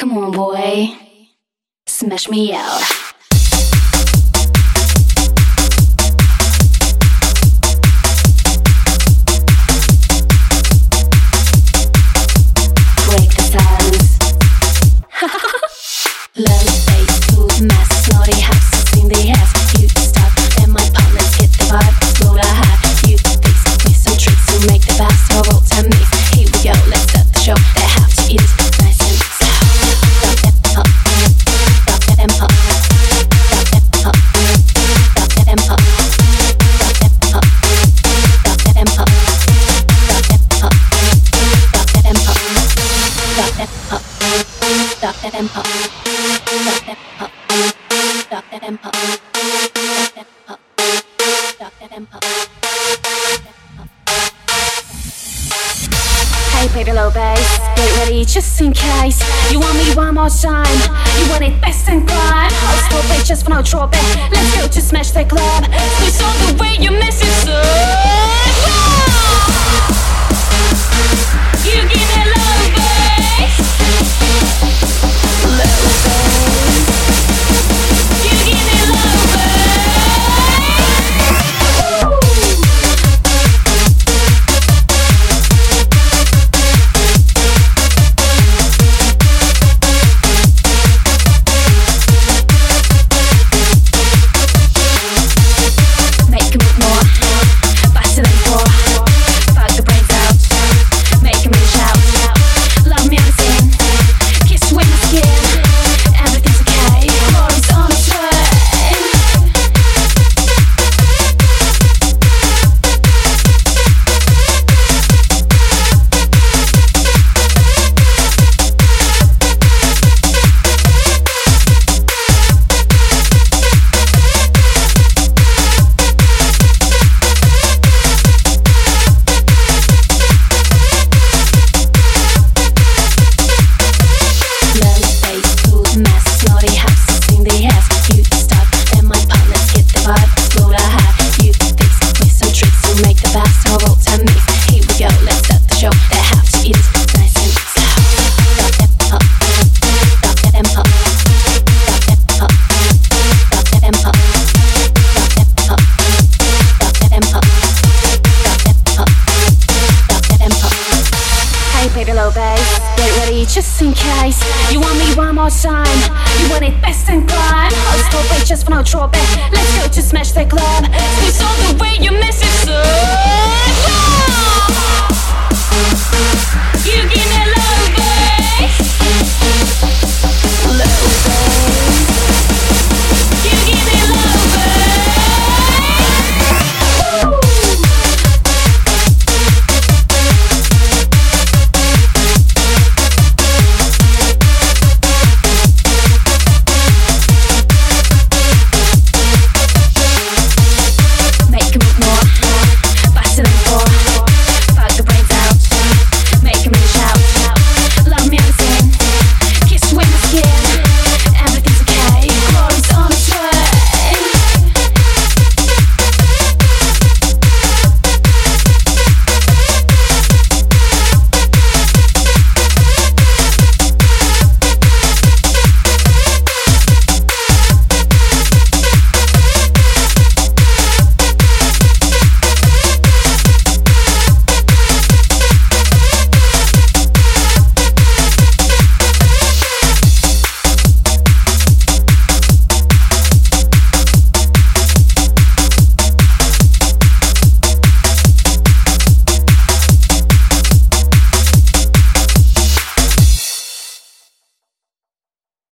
Come on, boy. Smash me out. Break the silence. Hey baby low bass, get ready just in case. You want me one more time, you want it best and prime? I'll stop it just for no drop it, let's go to smash the club. Twist all the way you miss it so low bass. Get ready just in case. You want me one more time? You want it best in climb? I'll stop it just for no drawback. Let's go to smash the club. Twist all the way you miss it, so.